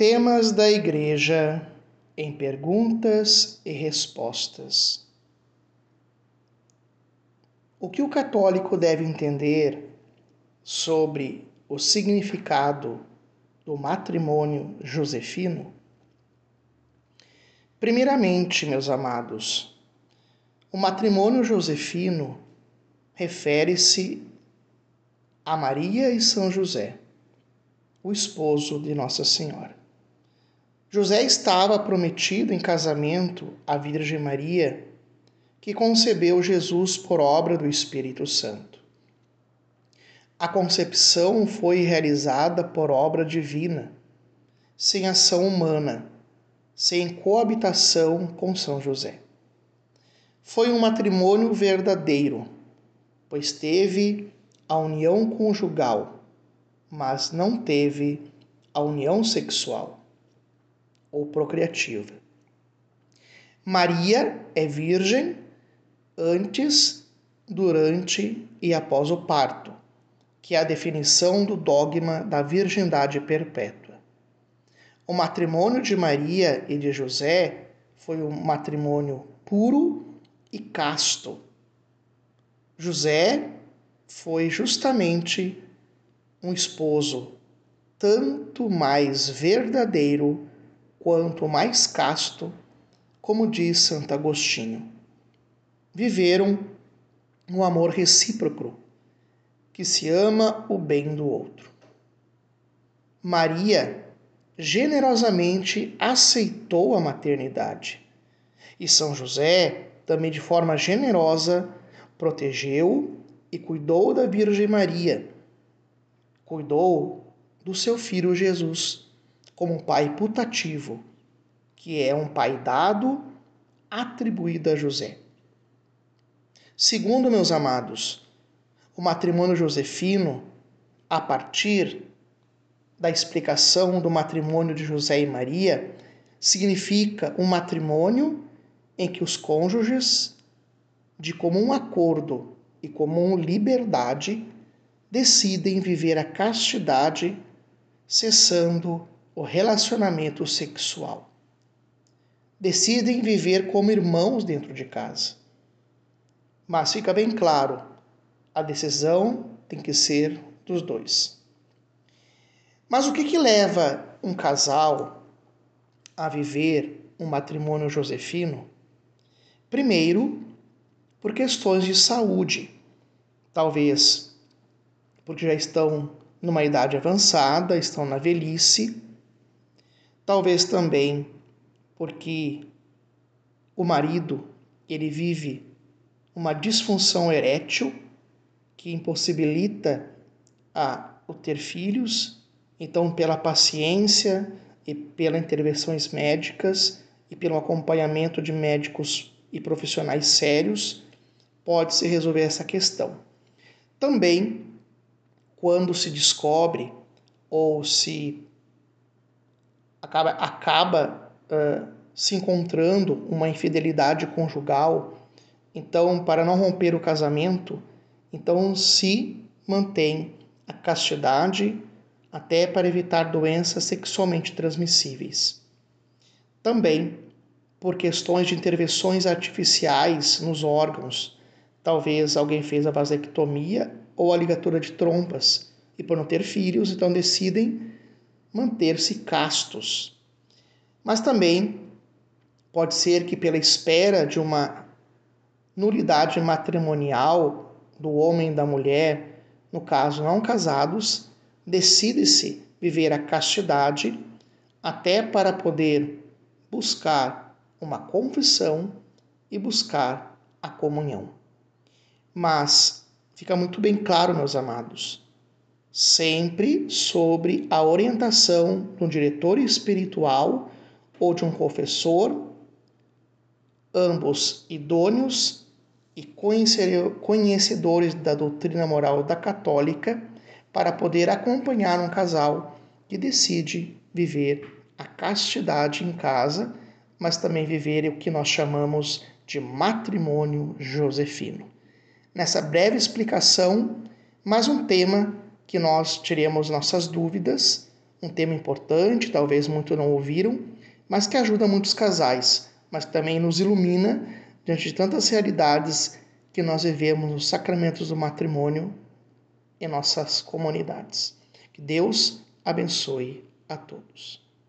Temas da Igreja em perguntas e respostas. O que o católico deve entender sobre o significado do matrimônio josefino? Primeiramente, meus amados, o matrimônio josefino refere-se a Maria e São José, o esposo de Nossa Senhora. José estava prometido em casamento à Virgem Maria, que concebeu Jesus por obra do Espírito Santo. A concepção foi realizada por obra divina, sem ação humana, sem coabitação com São José. Foi um matrimônio verdadeiro, pois teve a união conjugal, mas não teve a união sexual ou procriativa. Maria é virgem antes, durante e após o parto, que é a definição do dogma da virgindade perpétua. O matrimônio de Maria e de José foi um matrimônio puro e casto. José foi justamente um esposo tanto mais verdadeiro quanto mais casto, como diz Santo Agostinho. Viveram um amor recíproco, que se ama o bem do outro. Maria generosamente aceitou a maternidade e São José, também de forma generosa, protegeu e cuidou da Virgem Maria, cuidou do seu filho Jesus como um pai putativo, que é um pai dado, atribuído a José. Segundo, meus amados, o matrimônio josefino, a partir da explicação do matrimônio de José e Maria, significa um matrimônio em que os cônjuges, de comum acordo e comum liberdade, decidem viver a castidade, cessando o relacionamento sexual. Decidem viver como irmãos dentro de casa. Mas fica bem claro, a decisão tem que ser dos dois. Mas o que, que leva um casal a viver um matrimônio josefino? Primeiro, por questões de saúde. Talvez porque já estão numa idade avançada, estão na velhice Talvez também porque o marido ele vive uma disfunção erétil que impossibilita a o ter filhos, então pela paciência e pelas intervenções médicas e pelo acompanhamento de médicos e profissionais sérios pode-se resolver essa questão. Também quando se descobre ou se acaba, acaba uh, se encontrando uma infidelidade conjugal. Então, para não romper o casamento, então se mantém a castidade até para evitar doenças sexualmente transmissíveis. Também por questões de intervenções artificiais nos órgãos. Talvez alguém fez a vasectomia ou a ligatura de trompas e por não ter filhos, então decidem manter-se castos. Mas também pode ser que, pela espera de uma nulidade matrimonial do homem e da mulher, no caso não casados, decide-se viver a castidade até para poder buscar uma confissão e buscar a comunhão. Mas fica muito bem claro, meus amados, sempre sobre a orientação de um diretor espiritual ou de um confessor, ambos idôneos e conhecedores da doutrina moral da católica, para poder acompanhar um casal que decide viver a castidade em casa, mas também viver o que nós chamamos de matrimônio josefino. Nessa breve explicação, mais um tema que nós tiremos nossas dúvidas Um tema importante, talvez muitos não ouviram, mas que ajuda muitos casais, mas também nos ilumina diante de tantas realidades que nós vivemos nos sacramentos do matrimônio em nossas comunidades. Que Deus abençoe a todos.